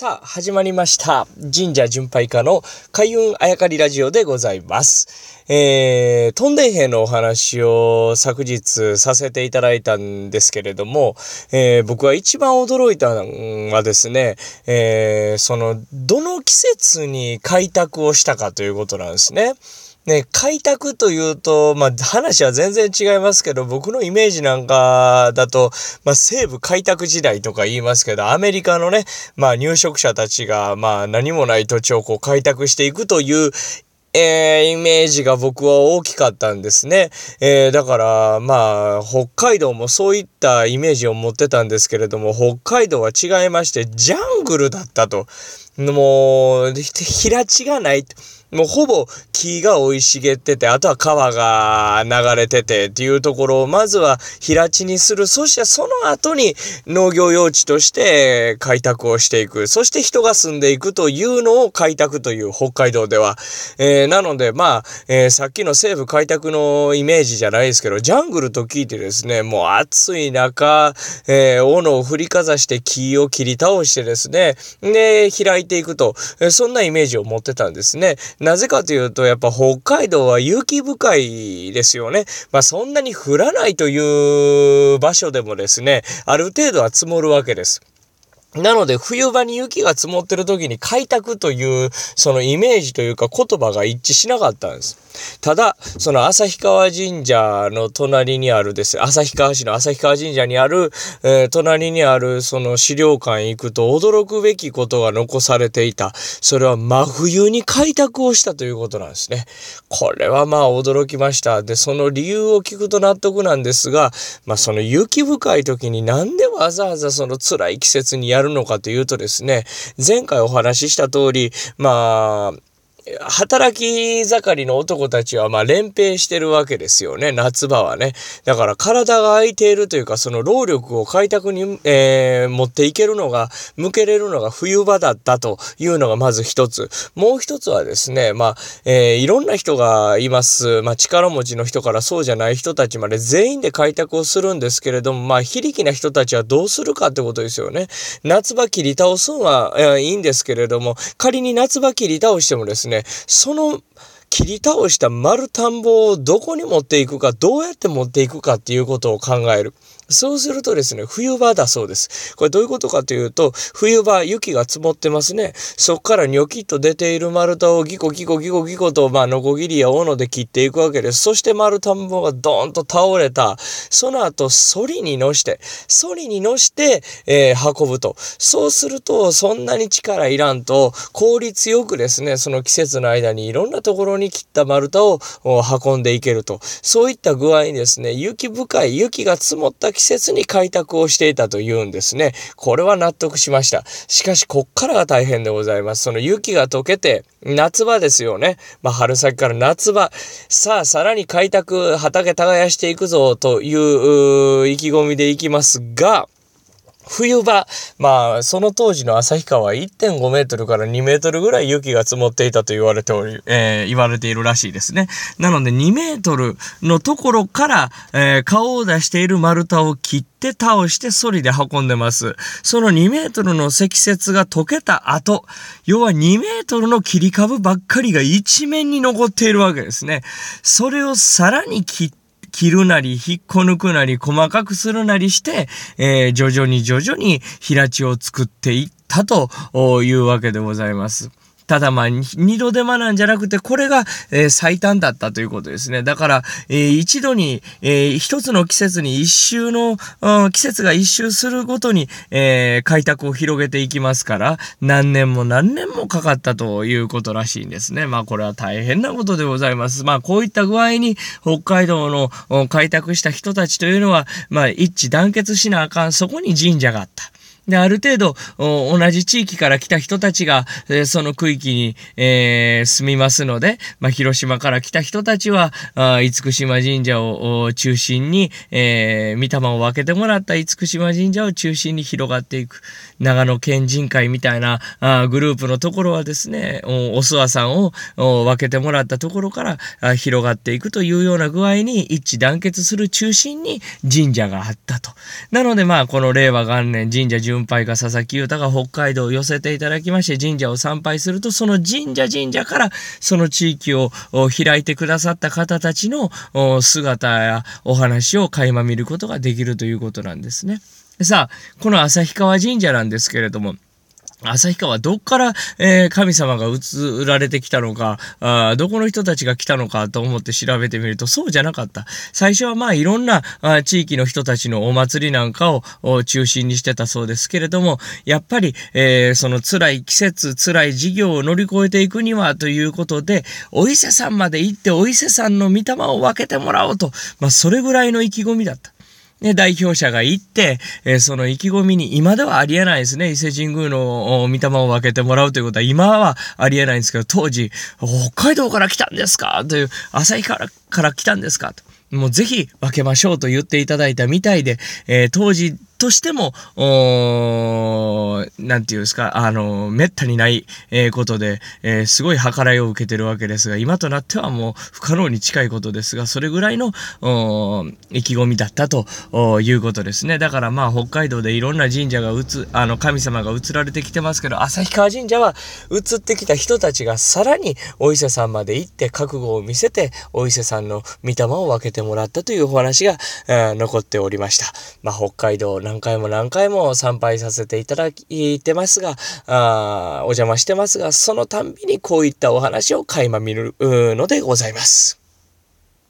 さあ、始まりました。神社巡拝家の開運あやかりラジオでございます。えー、トンデン兵のお話を昨日させていただいたんですけれども、えー、僕は一番驚いたのはですね、えー、その、どの季節に開拓をしたかということなんですね。ね、開拓というと、まあ、話は全然違いますけど、僕のイメージなんかだと、まあ、西部開拓時代とか言いますけど、アメリカのね、まあ、入植者たちが、まあ、何もない土地をこう開拓していくというえー、イメージが僕は大きかったんですね。えー、だから、まあ、北海道もそういったイメージを持ってたんですけれども、北海道は違いまして、ジャングルだったと。もう、平地がない。もうほぼ木が生い茂ってて、あとは川が流れててっていうところをまずは平地にする。そしてその後に農業用地として開拓をしていく。そして人が住んでいくというのを開拓という北海道では。えー、なのでまあ、えー、さっきの西部開拓のイメージじゃないですけど、ジャングルと聞いてですね、もう暑い中、えー、斧を振りかざして木を切り倒してですね、で、開いていくと、えそんなイメージを持ってたんですね。なぜかというと、やっぱ北海道は雪深いですよね。まあそんなに降らないという場所でもですね、ある程度は積もるわけです。なので、冬場に雪が積もってる時に開拓という、そのイメージというか言葉が一致しなかったんです。ただ、その旭川神社の隣にあるです、旭川市の旭川神社にある、えー、隣にあるその資料館行くと驚くべきことが残されていた。それは真冬に開拓をしたということなんですね。これはまあ驚きました。で、その理由を聞くと納得なんですが、まあその雪深い時になんでわざわざその辛い季節にややるのかというとですね、前回お話しした通り、まあ、働き盛りの男たちはまあ連兵してるわけですよね、夏場はね。だから体が空いているというか、その労力を開拓に、えー、持っていけるのが、向けれるのが冬場だったというのがまず一つ。もう一つはですね、まあ、えー、いろんな人がいます。まあ、力持ちの人からそうじゃない人たちまで全員で開拓をするんですけれども、まあ、非力な人たちはどうするかってことですよね。夏場切り倒すのは、え、いいんですけれども、仮に夏場切り倒してもですね、その切り倒した丸田んぼをどこに持っていくか、どうやって持っていくかっていうことを考える。そうするとですね、冬場だそうです。これどういうことかというと、冬場雪が積もってますね。そこからニョキッと出ている丸太をギコギコギコギコと、まあ、ノコギリや斧で切っていくわけです。そして丸田んぼがドーンと倒れた。その後、ソリに乗して、ソリに乗して、えー、運ぶと。そうすると、そんなに力いらんと、効率よくですね、その季節の間にいろんなところに切った丸太を運んでいけると。そういった具合にですね、雪深い、雪が積もった季節に開拓をしていたというんですね。これは納得しました。しかし、こっからが大変でございます。その雪が溶けて、夏場ですよね。まあ、春先から夏場。さあ、さらに開拓、畑耕していくぞという意気込みでいきますが、冬場、まあ、その当時の旭川は1.5メートルから2メートルぐらい雪が積もっていたと言われており、えー、言われているらしいですね。なので2メートルのところから、えー、顔を出している丸太を切って倒してソリで運んでます。その2メートルの積雪が溶けた後、要は2メートルの切り株ばっかりが一面に残っているわけですね。それをさらに切って切るなり、引っこ抜くなり、細かくするなりして、えー、徐々に徐々に平地を作っていったというわけでございます。ただまあ、二度手間なんじゃなくて、これが、えー、最短だったということですね。だから、えー、一度に、えー、一つの季節に一周の、季節が一周するごとに、えー、開拓を広げていきますから、何年も何年もかかったということらしいんですね。まあ、これは大変なことでございます。まあ、こういった具合に、北海道の開拓した人たちというのは、まあ、一致団結しなあかん、そこに神社があった。で、ある程度、同じ地域から来た人たちが、えー、その区域に、えー、住みますので、まあ、広島から来た人たちは、あ厳島神社を中心に、えー、御霊を分けてもらった厳島神社を中心に広がっていく。長野県人会みたいなあグループのところはですね、おお諏訪さんを分けてもらったところからあ広がっていくというような具合に一致団結する中心に神社があったと。なので、まあ、この令和元年神社軍配が佐々木優太が北海道を寄せていただきまして神社を参拝すると、その神社神社からその地域を開いてくださった方たちの姿やお話を垣間見ることができるということなんですね。さあ、この旭川神社なんですけれども、旭川どっから、えー、神様が移られてきたのかあ、どこの人たちが来たのかと思って調べてみるとそうじゃなかった。最初はまあいろんなあ地域の人たちのお祭りなんかを中心にしてたそうですけれども、やっぱり、えー、その辛い季節、辛い事業を乗り越えていくにはということで、お伊勢さんまで行ってお伊勢さんの御霊を分けてもらおうと、まあそれぐらいの意気込みだった。ね、代表者が行って、えー、その意気込みに今ではありえないですね。伊勢神宮の御霊を分けてもらうということは今はありえないんですけど、当時、北海道から来たんですか？という、旭川から来たんですか？と。もうぜひ分けましょうと言っていただいたみたいで、えー、当時としても、なんていうんですか、あの、めったにない、えー、ことで、えー、すごい計らいを受けてるわけですが、今となってはもう不可能に近いことですが、それぐらいの、意気込みだったということですね。だからまあ、北海道でいろんな神社が移、あの、神様が移られてきてますけど、旭川神社は移ってきた人たちがさらにお伊勢さんまで行って覚悟を見せて、お伊勢さんの御霊を分けてもらったというお話が、え、残っておりました。まあ、北海道何回も何回も参拝させていただいてますが、あお邪魔してますが、そのたんびにこういったお話を垣間見るのでございます。